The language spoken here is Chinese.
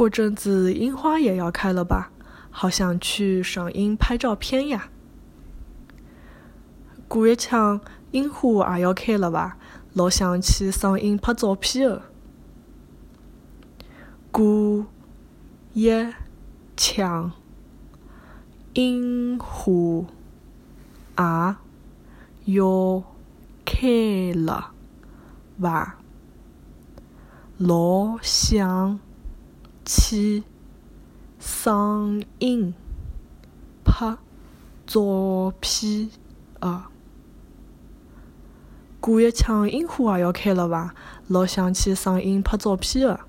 过阵子樱花也要开了吧？好想去赏樱拍照片呀！过一枪樱花也要开了吧？老想去赏樱拍照片哦。过一枪樱花也要开了吧？老想去赏樱拍照片啊。过一枪樱花也要开了吧？老想去赏樱拍照片的。